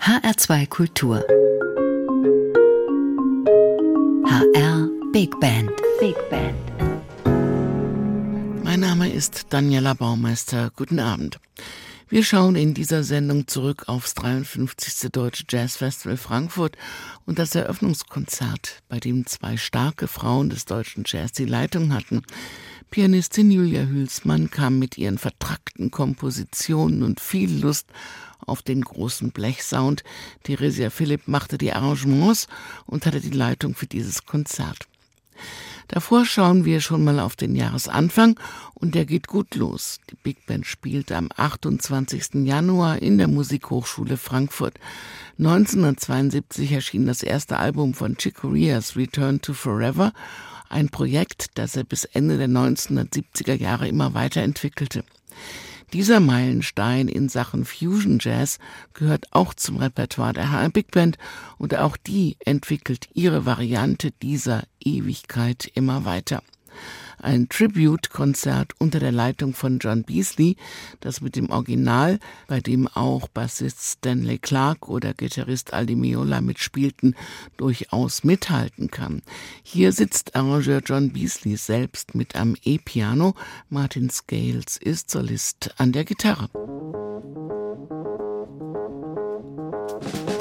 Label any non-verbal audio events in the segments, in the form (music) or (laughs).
HR2 Kultur. HR Big Band. Big Band. Mein Name ist Daniela Baumeister. Guten Abend. Wir schauen in dieser Sendung zurück aufs 53. Deutsche Jazz Festival Frankfurt und das Eröffnungskonzert, bei dem zwei starke Frauen des deutschen Jazz die Leitung hatten. Pianistin Julia Hülsmann kam mit ihren vertrackten Kompositionen und viel Lust auf den großen Blechsound. Theresia Philipp machte die Arrangements und hatte die Leitung für dieses Konzert. Davor schauen wir schon mal auf den Jahresanfang und der geht gut los. Die Big Band spielt am 28. Januar in der Musikhochschule Frankfurt. 1972 erschien das erste Album von Chick Corea's Return to Forever, ein Projekt, das er bis Ende der 1970er Jahre immer weiterentwickelte. Dieser Meilenstein in Sachen Fusion Jazz gehört auch zum Repertoire der HR Big Band und auch die entwickelt ihre Variante dieser Ewigkeit immer weiter ein Tribute-Konzert unter der Leitung von John Beasley, das mit dem Original, bei dem auch Bassist Stanley Clark oder Gitarrist Aldi Meola mitspielten, durchaus mithalten kann. Hier sitzt Arrangeur John Beasley selbst mit am E-Piano, Martin Scales ist Solist an der Gitarre. Sie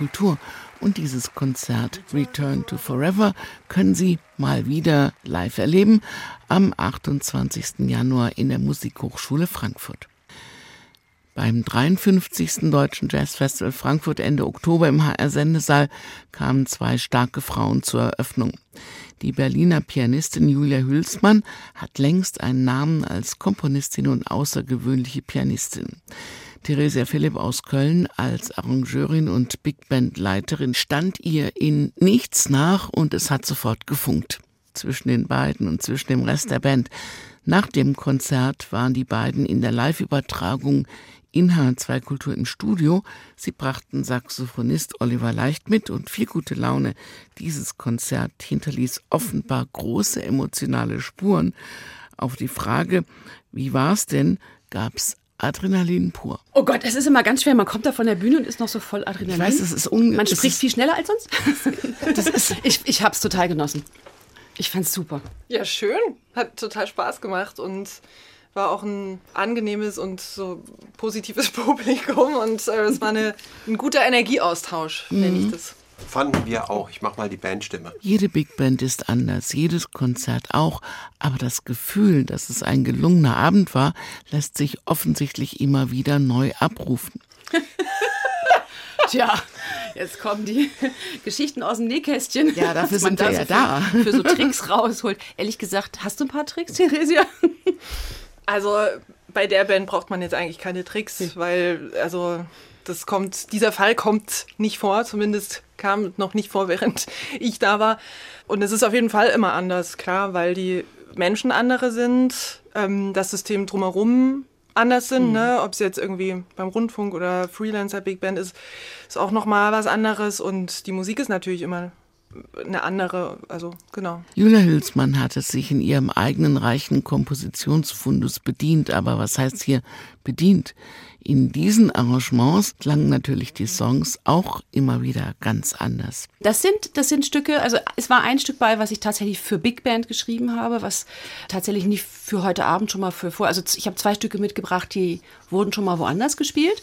Kultur und dieses Konzert Return to Forever können Sie mal wieder live erleben am 28. Januar in der Musikhochschule Frankfurt. Beim 53. Deutschen Jazzfestival Frankfurt Ende Oktober im HR-Sendesaal kamen zwei starke Frauen zur Eröffnung. Die Berliner Pianistin Julia Hülsmann hat längst einen Namen als Komponistin und außergewöhnliche Pianistin. Theresia Philipp aus Köln als Arrangeurin und Big Band Leiterin stand ihr in nichts nach und es hat sofort gefunkt zwischen den beiden und zwischen dem Rest der Band. Nach dem Konzert waren die beiden in der Live-Übertragung in H2 Kultur im Studio. Sie brachten Saxophonist Oliver Leicht mit und viel gute Laune. Dieses Konzert hinterließ offenbar große emotionale Spuren. Auf die Frage, wie war's denn, gab's Adrenalin pur. Oh Gott, es ist immer ganz schwer. Man kommt da von der Bühne und ist noch so voll Adrenalin. Ich weiß, es ist un Man spricht viel schneller als sonst. (laughs) Das ist, ich ich habe es total genossen. Ich fand's super. Ja, schön. Hat total Spaß gemacht und war auch ein angenehmes und so positives (laughs) Publikum und äh, es war eine, ein guter Energieaustausch, mhm. nenne ich das. Fanden wir auch. Ich mach mal die Bandstimme. Jede Big Band ist anders, jedes Konzert auch, aber das Gefühl, dass es ein gelungener Abend war, lässt sich offensichtlich immer wieder neu abrufen. (laughs) Tja, jetzt kommen die (laughs) Geschichten aus dem Nähkästchen. Ja, dafür sind wir ja da. Für so Tricks rausholt. Ehrlich gesagt, hast du ein paar Tricks, Theresia? (laughs) Also bei der Band braucht man jetzt eigentlich keine Tricks, weil also das kommt, dieser Fall kommt nicht vor, zumindest kam noch nicht vor, (laughs) während ich da war. Und es ist auf jeden Fall immer anders, klar, weil die Menschen andere sind, ähm, das System drumherum anders sind, mhm. ne? ob es jetzt irgendwie beim Rundfunk oder Freelancer Big Band ist, ist auch nochmal was anderes und die Musik ist natürlich immer eine andere, also genau. Julia Hülsmann hat es sich in ihrem eigenen reichen Kompositionsfundus bedient, aber was heißt hier bedient? In diesen Arrangements klangen natürlich die Songs auch immer wieder ganz anders. Das sind, das sind Stücke, also es war ein Stück bei, was ich tatsächlich für Big Band geschrieben habe, was tatsächlich nicht für heute Abend schon mal für vor. Also ich habe zwei Stücke mitgebracht, die wurden schon mal woanders gespielt,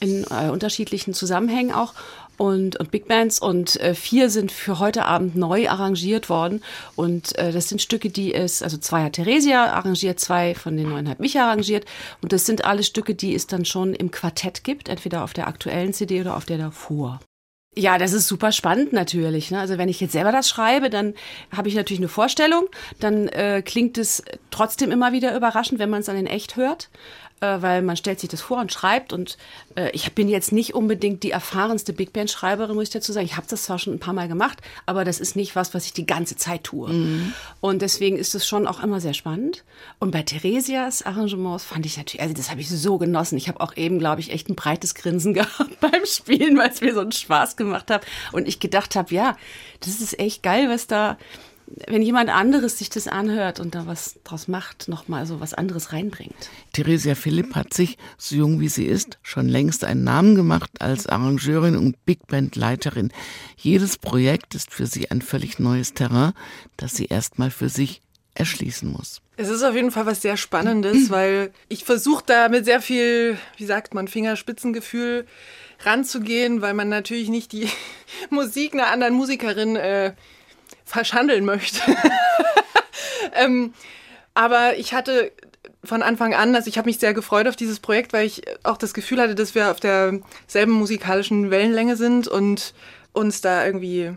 in äh, unterschiedlichen Zusammenhängen auch und, und Big Bands und äh, vier sind für heute Abend neu arrangiert worden und äh, das sind Stücke, die es, also zwei hat Theresia arrangiert, zwei von den neuen hat Micha arrangiert und das sind alle Stücke, die es dann schon im Quartett gibt, entweder auf der aktuellen CD oder auf der davor. Ja, das ist super spannend natürlich. Ne? Also wenn ich jetzt selber das schreibe, dann habe ich natürlich eine Vorstellung. Dann äh, klingt es trotzdem immer wieder überraschend, wenn man es dann in echt hört äh, weil man stellt sich das vor und schreibt. Und äh, ich bin jetzt nicht unbedingt die erfahrenste Big Band-Schreiberin, muss ich dazu sagen. Ich habe das zwar schon ein paar Mal gemacht, aber das ist nicht was, was ich die ganze Zeit tue. Mhm. Und deswegen ist es schon auch immer sehr spannend. Und bei Theresias Arrangements fand ich natürlich, also das habe ich so genossen. Ich habe auch eben, glaube ich, echt ein breites Grinsen (laughs) gehabt beim Spielen, weil es mir so einen Spaß gemacht hat. Und ich gedacht habe, ja, das ist echt geil, was da wenn jemand anderes sich das anhört und da was draus macht, nochmal so was anderes reinbringt. Theresia Philipp hat sich, so jung wie sie ist, schon längst einen Namen gemacht als Arrangeurin und Big Band Leiterin. Jedes Projekt ist für sie ein völlig neues Terrain, das sie erstmal für sich erschließen muss. Es ist auf jeden Fall was sehr Spannendes, (clears throat) weil ich versuche da mit sehr viel, wie sagt man, Fingerspitzengefühl ranzugehen, weil man natürlich nicht die (laughs) Musik einer anderen Musikerin äh, verschandeln möchte. (laughs) ähm, aber ich hatte von Anfang an, also ich habe mich sehr gefreut auf dieses Projekt, weil ich auch das Gefühl hatte, dass wir auf derselben musikalischen Wellenlänge sind und uns da irgendwie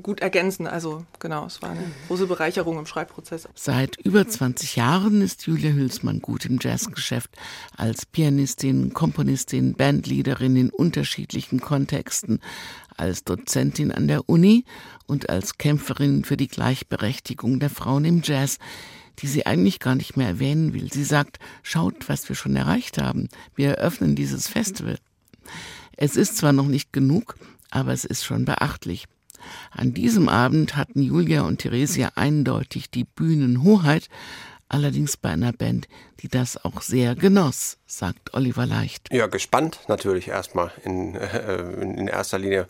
gut ergänzen. Also genau, es war eine große Bereicherung im Schreibprozess. Seit über 20 Jahren ist Julia Hülsmann gut im Jazzgeschäft. Als Pianistin, Komponistin, Bandleaderin in unterschiedlichen Kontexten, als Dozentin an der Uni und als Kämpferin für die Gleichberechtigung der Frauen im Jazz die sie eigentlich gar nicht mehr erwähnen will. Sie sagt, schaut, was wir schon erreicht haben. Wir eröffnen dieses Festival. Es ist zwar noch nicht genug, aber es ist schon beachtlich. An diesem Abend hatten Julia und Theresia eindeutig die Bühnenhoheit, allerdings bei einer Band, die das auch sehr genoss, sagt Oliver Leicht. Ja, gespannt natürlich erstmal in, äh, in erster Linie,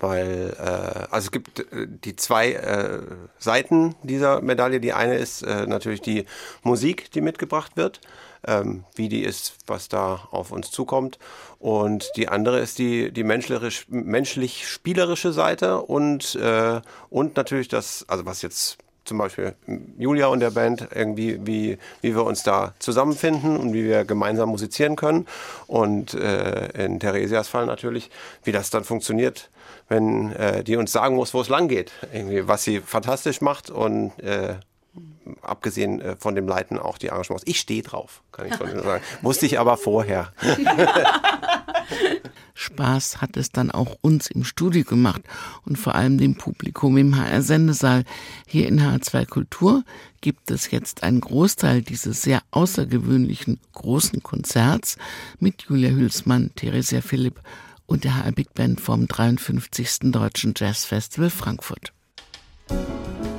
weil äh, also es gibt äh, die zwei äh, Seiten dieser Medaille. Die eine ist äh, natürlich die Musik, die mitgebracht wird ähm, wie die ist, was da auf uns zukommt. Und die andere ist die, die menschlich-spielerische Seite und, äh, und natürlich das, also was jetzt zum Beispiel Julia und der Band irgendwie, wie, wie wir uns da zusammenfinden und wie wir gemeinsam musizieren können. Und äh, in Theresias Fall natürlich, wie das dann funktioniert, wenn äh, die uns sagen muss, wo es lang geht. Irgendwie, was sie fantastisch macht und äh, abgesehen äh, von dem Leiten auch die Arrangements. Ich stehe drauf, kann ich schon sagen. (laughs) Wusste ich aber vorher. (laughs) Spaß hat es dann auch uns im Studio gemacht und vor allem dem Publikum im HR-Sendesaal. Hier in H2 Kultur gibt es jetzt einen Großteil dieses sehr außergewöhnlichen großen Konzerts mit Julia Hülsmann, Theresia Philipp und der HR Big Band vom 53. Deutschen Jazz Festival Frankfurt. Vielen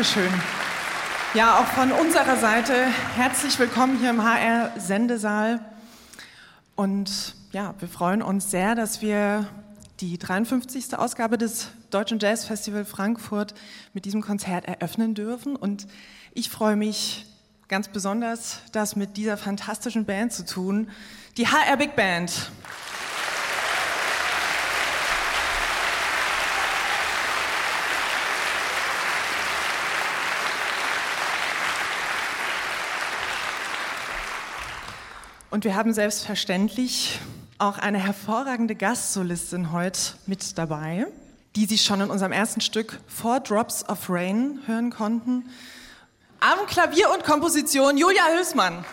Dankeschön. Ja, auch von unserer Seite herzlich willkommen hier im HR Sendesaal. Und ja, wir freuen uns sehr, dass wir die 53. Ausgabe des Deutschen Jazz Festival Frankfurt mit diesem Konzert eröffnen dürfen. Und ich freue mich ganz besonders, das mit dieser fantastischen Band zu tun, die HR Big Band. Und wir haben selbstverständlich auch eine hervorragende Gastsolistin heute mit dabei, die Sie schon in unserem ersten Stück Four Drops of Rain hören konnten. Am Klavier und Komposition Julia Hülsmann.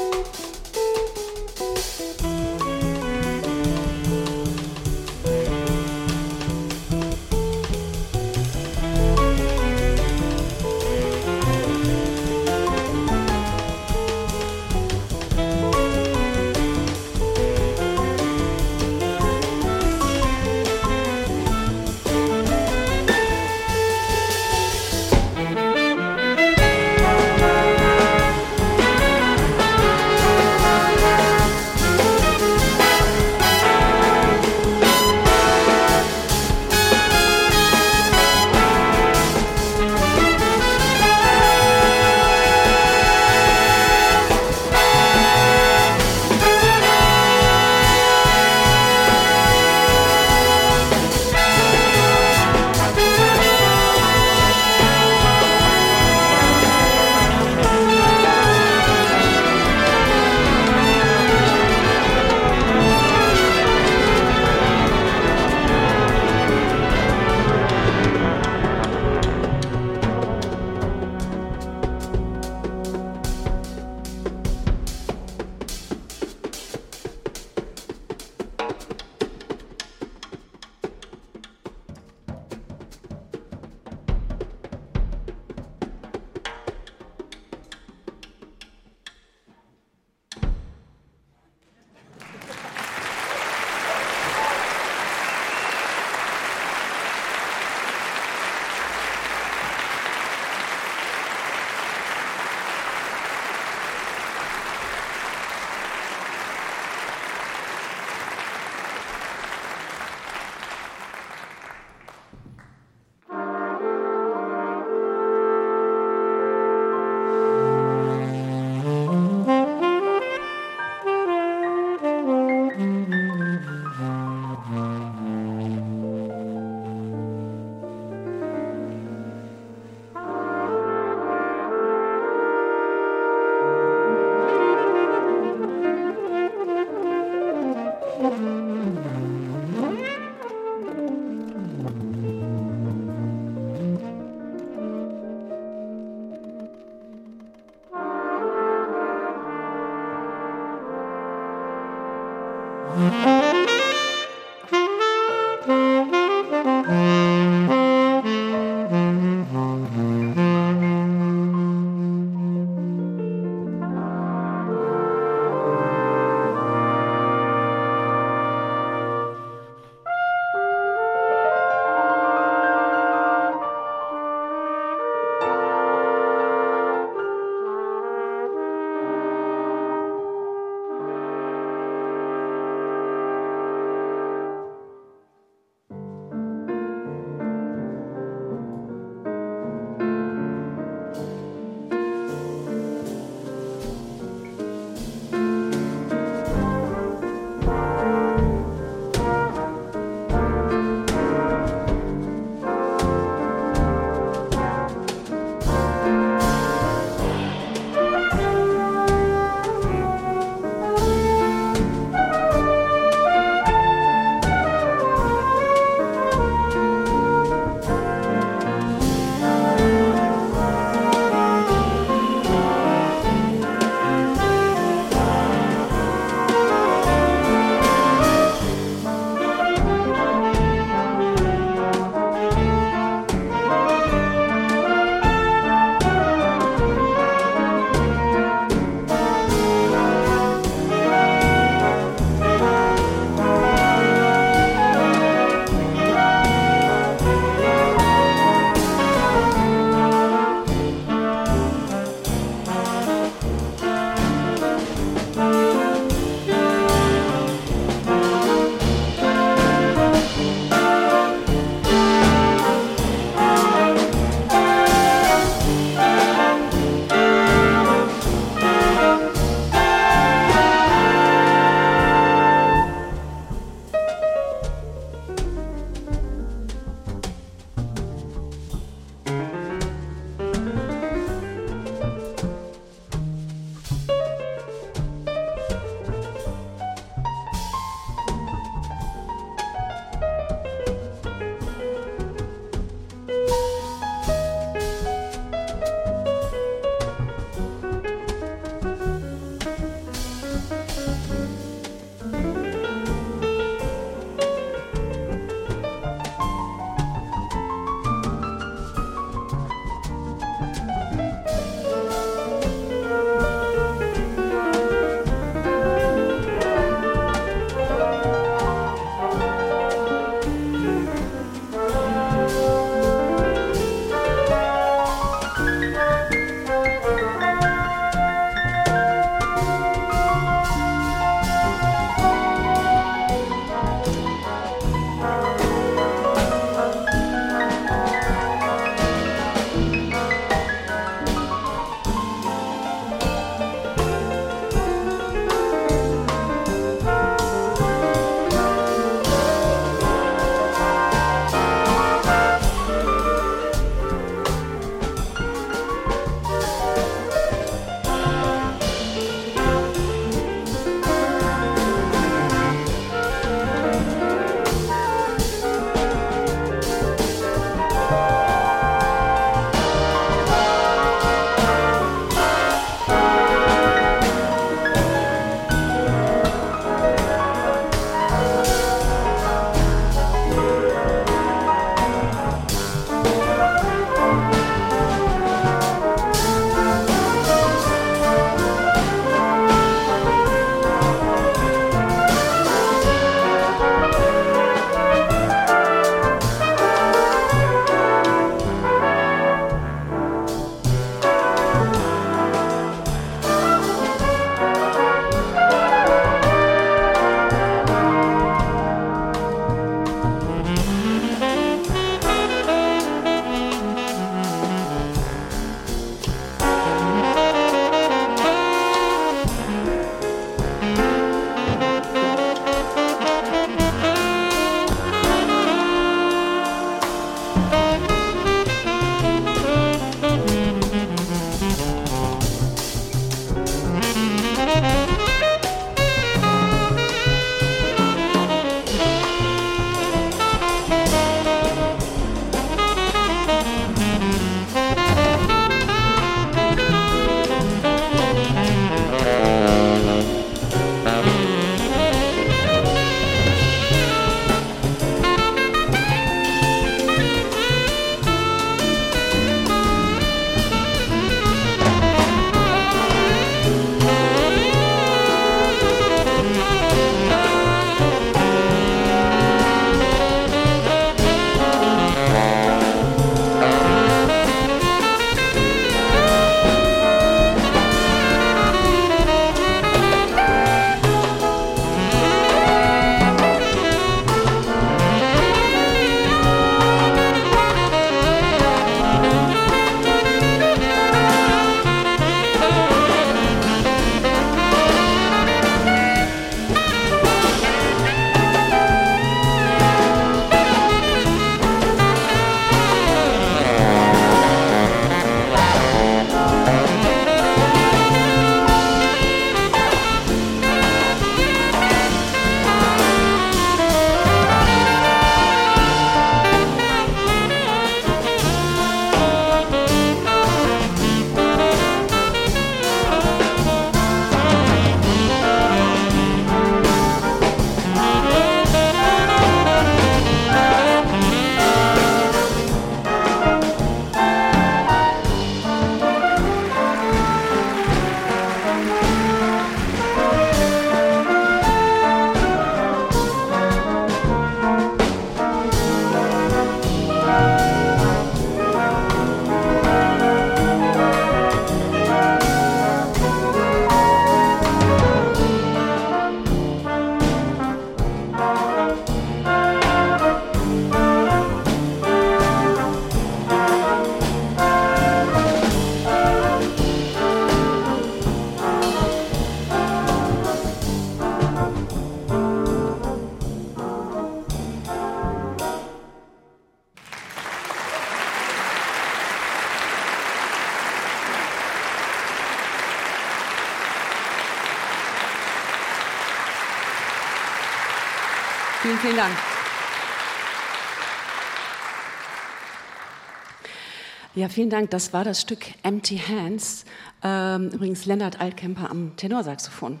Vielen Dank. Das war das Stück Empty Hands. Ähm, übrigens Lennart Altkemper am Tenorsaxophon.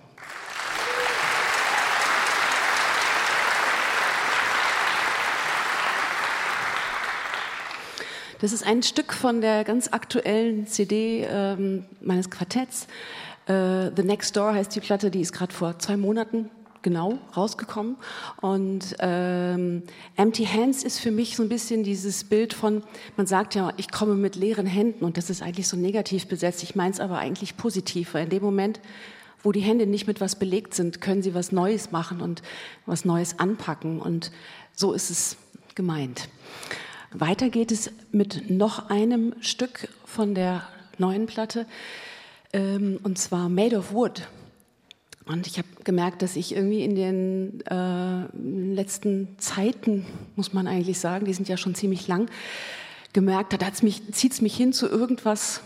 Das ist ein Stück von der ganz aktuellen CD ähm, meines Quartetts. Äh, The Next Door heißt die Platte, die ist gerade vor zwei Monaten genau rausgekommen. Und ähm, Empty Hands ist für mich so ein bisschen dieses Bild von, man sagt ja, ich komme mit leeren Händen und das ist eigentlich so negativ besetzt. Ich meine es aber eigentlich positiv, weil in dem Moment, wo die Hände nicht mit was belegt sind, können sie was Neues machen und was Neues anpacken. Und so ist es gemeint. Weiter geht es mit noch einem Stück von der neuen Platte, ähm, und zwar Made of Wood. Und ich habe gemerkt, dass ich irgendwie in den äh, letzten Zeiten, muss man eigentlich sagen, die sind ja schon ziemlich lang, gemerkt hat, mich, zieht es mich hin zu irgendwas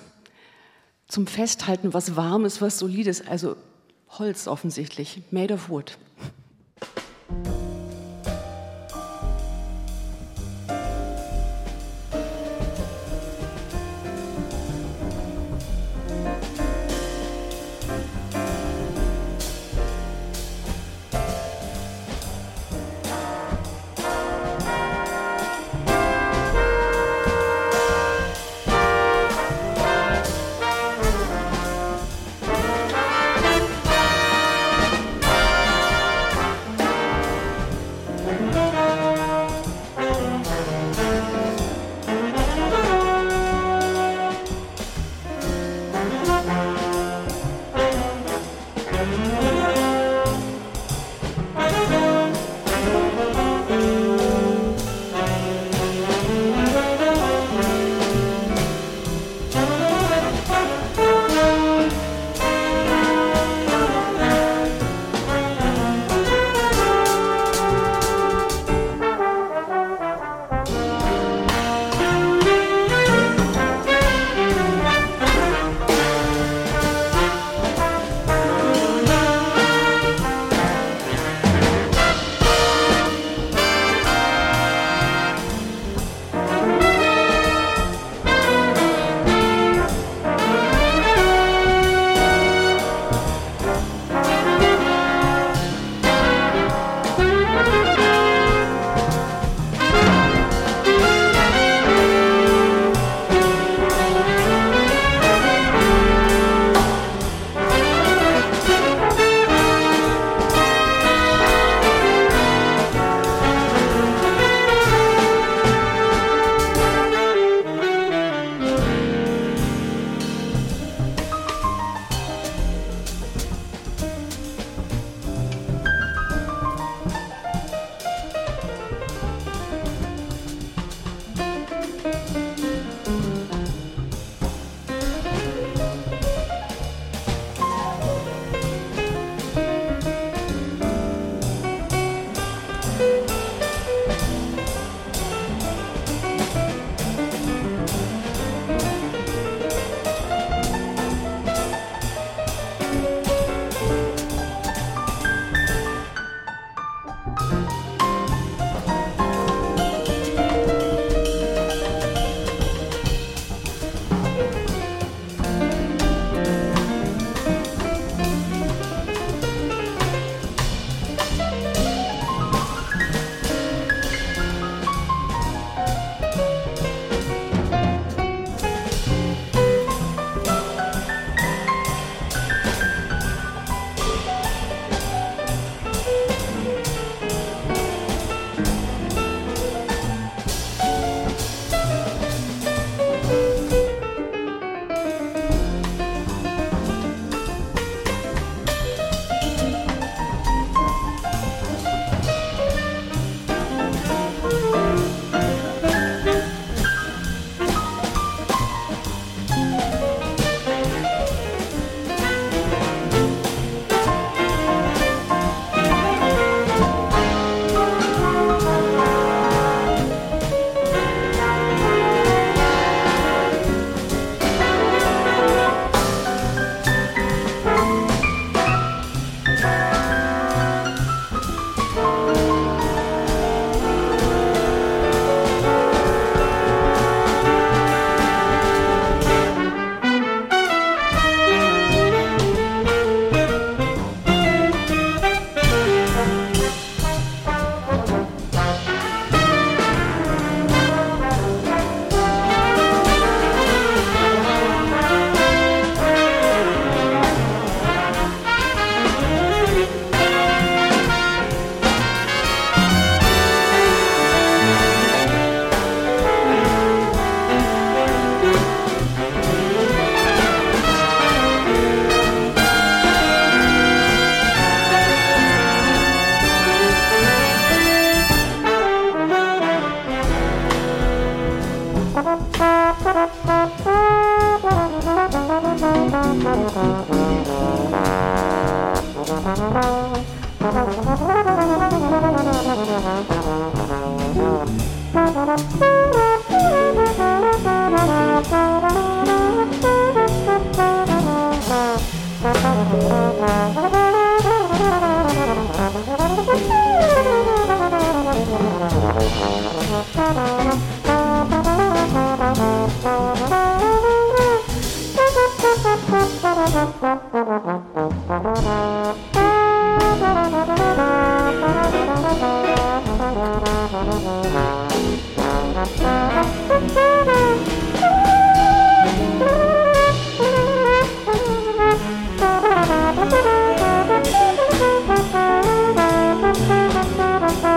zum Festhalten, was Warmes, was Solides, also Holz offensichtlich, made of wood.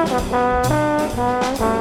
Dankeschön.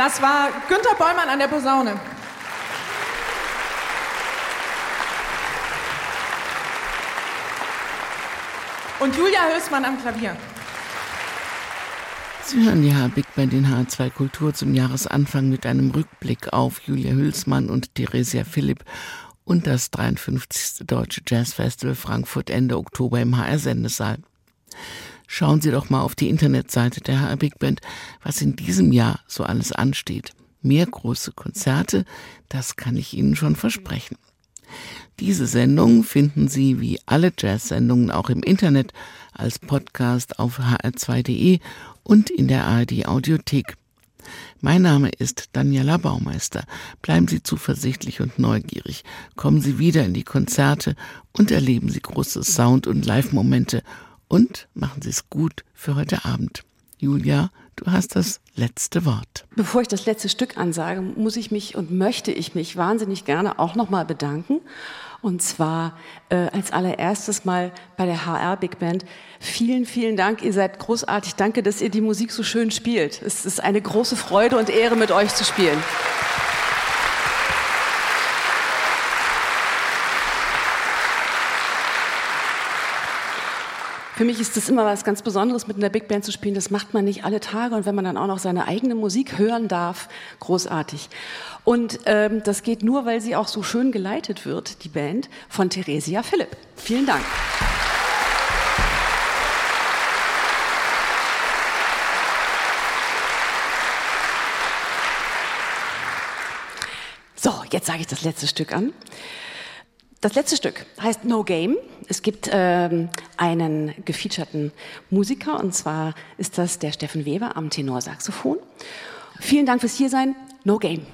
Das war Günter Bollmann an der Posaune. Und Julia Hülsmann am Klavier. Sie hören die Big Band in H2 Kultur zum Jahresanfang mit einem Rückblick auf Julia Hülsmann und Theresia Philipp und das 53. Deutsche Jazz Festival Frankfurt Ende Oktober im HR Sendesaal. Schauen Sie doch mal auf die Internetseite der HR Big Band, was in diesem Jahr so alles ansteht. Mehr große Konzerte, das kann ich Ihnen schon versprechen. Diese Sendung finden Sie wie alle Jazz-Sendungen auch im Internet als Podcast auf hr2.de und in der ARD Audiothek. Mein Name ist Daniela Baumeister. Bleiben Sie zuversichtlich und neugierig. Kommen Sie wieder in die Konzerte und erleben Sie große Sound- und Live-Momente und machen Sie es gut für heute Abend. Julia, du hast das letzte Wort. Bevor ich das letzte Stück ansage, muss ich mich und möchte ich mich wahnsinnig gerne auch nochmal bedanken. Und zwar äh, als allererstes mal bei der HR Big Band. Vielen, vielen Dank. Ihr seid großartig. Danke, dass ihr die Musik so schön spielt. Es ist eine große Freude und Ehre, mit euch zu spielen. Für mich ist das immer was ganz Besonderes, mit einer Big Band zu spielen. Das macht man nicht alle Tage. Und wenn man dann auch noch seine eigene Musik hören darf, großartig. Und ähm, das geht nur, weil sie auch so schön geleitet wird, die Band, von Theresia Philipp. Vielen Dank. So, jetzt sage ich das letzte Stück an. Das letzte Stück heißt No Game. Es gibt ähm, einen gefeaturten Musiker und zwar ist das der Steffen Weber am Tenorsaxophon. Vielen Dank fürs Hiersein. No Game.